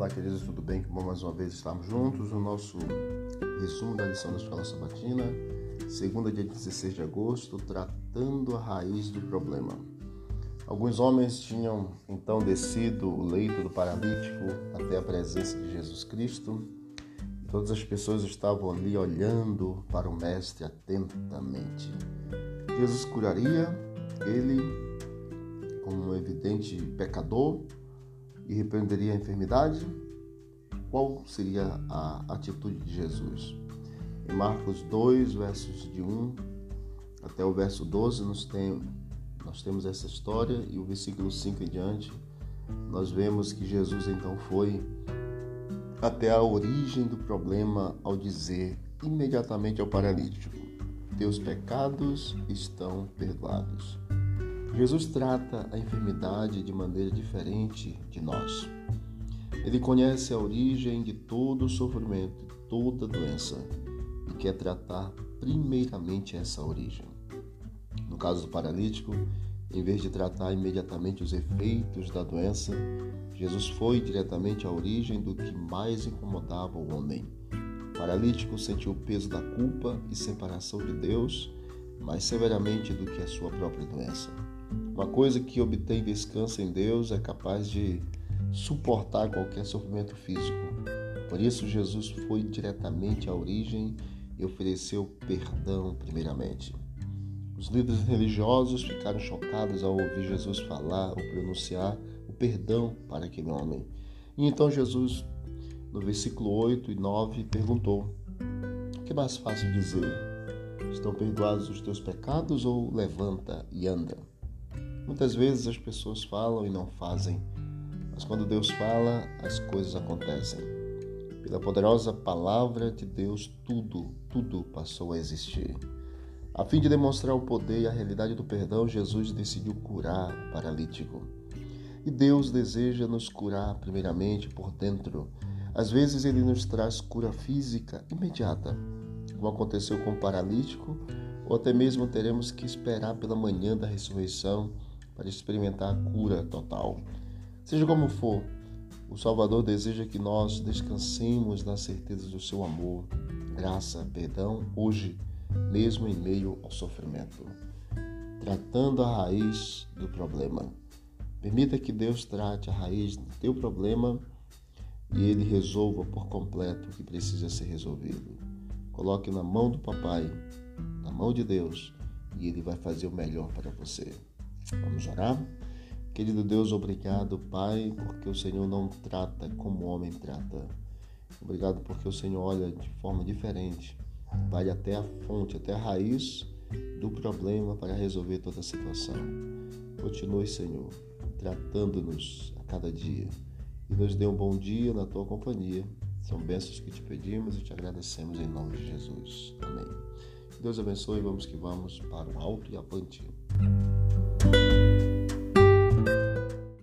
mais uma vez estarmos juntos no nosso resumo da lição da Escola Sabatina, segunda dia 16 de agosto, tratando a raiz do problema. Alguns homens tinham então descido o leito do paralítico até a presença de Jesus Cristo. Todas as pessoas estavam ali olhando para o Mestre atentamente. Jesus curaria ele, como um evidente pecador, e repreenderia a enfermidade? Qual seria a atitude de Jesus? Em Marcos 2, versos de 1 até o verso 12, nós, tem, nós temos essa história e o versículo 5 em diante, nós vemos que Jesus então foi até a origem do problema ao dizer imediatamente ao paralítico: Teus pecados estão perdoados. Jesus trata a enfermidade de maneira diferente de nós. Ele conhece a origem de todo sofrimento, toda doença e quer tratar primeiramente essa origem. No caso do paralítico, em vez de tratar imediatamente os efeitos da doença, Jesus foi diretamente à origem do que mais incomodava o homem. O paralítico sentiu o peso da culpa e separação de Deus mais severamente do que a sua própria doença. Uma coisa que obtém descanso em Deus é capaz de suportar qualquer sofrimento físico. Por isso, Jesus foi diretamente à origem e ofereceu perdão primeiramente. Os líderes religiosos ficaram chocados ao ouvir Jesus falar ou pronunciar o perdão para aquele homem. E então Jesus, no versículo 8 e 9, perguntou: O que é mais fácil dizer? Estão perdoados os teus pecados ou levanta e anda? Muitas vezes as pessoas falam e não fazem, mas quando Deus fala, as coisas acontecem. Pela poderosa palavra de Deus, tudo, tudo passou a existir. A fim de demonstrar o poder e a realidade do perdão, Jesus decidiu curar o paralítico. E Deus deseja nos curar primeiramente por dentro. Às vezes ele nos traz cura física imediata, como aconteceu com o paralítico, ou até mesmo teremos que esperar pela manhã da ressurreição para experimentar a cura total. Seja como for, o Salvador deseja que nós descansemos na certeza do seu amor, graça, perdão, hoje, mesmo em meio ao sofrimento, tratando a raiz do problema. Permita que Deus trate a raiz do teu problema e ele resolva por completo o que precisa ser resolvido. Coloque na mão do papai, na mão de Deus, e ele vai fazer o melhor para você. Vamos orar? Querido Deus, obrigado, Pai, porque o Senhor não trata como o homem trata. Obrigado porque o Senhor olha de forma diferente, vai até a fonte, até a raiz do problema para resolver toda a situação. Continue, Senhor, tratando-nos a cada dia e nos dê um bom dia na tua companhia. São bênçãos que te pedimos e te agradecemos em nome de Jesus. Amém. Deus abençoe e vamos que vamos para o alto e avante.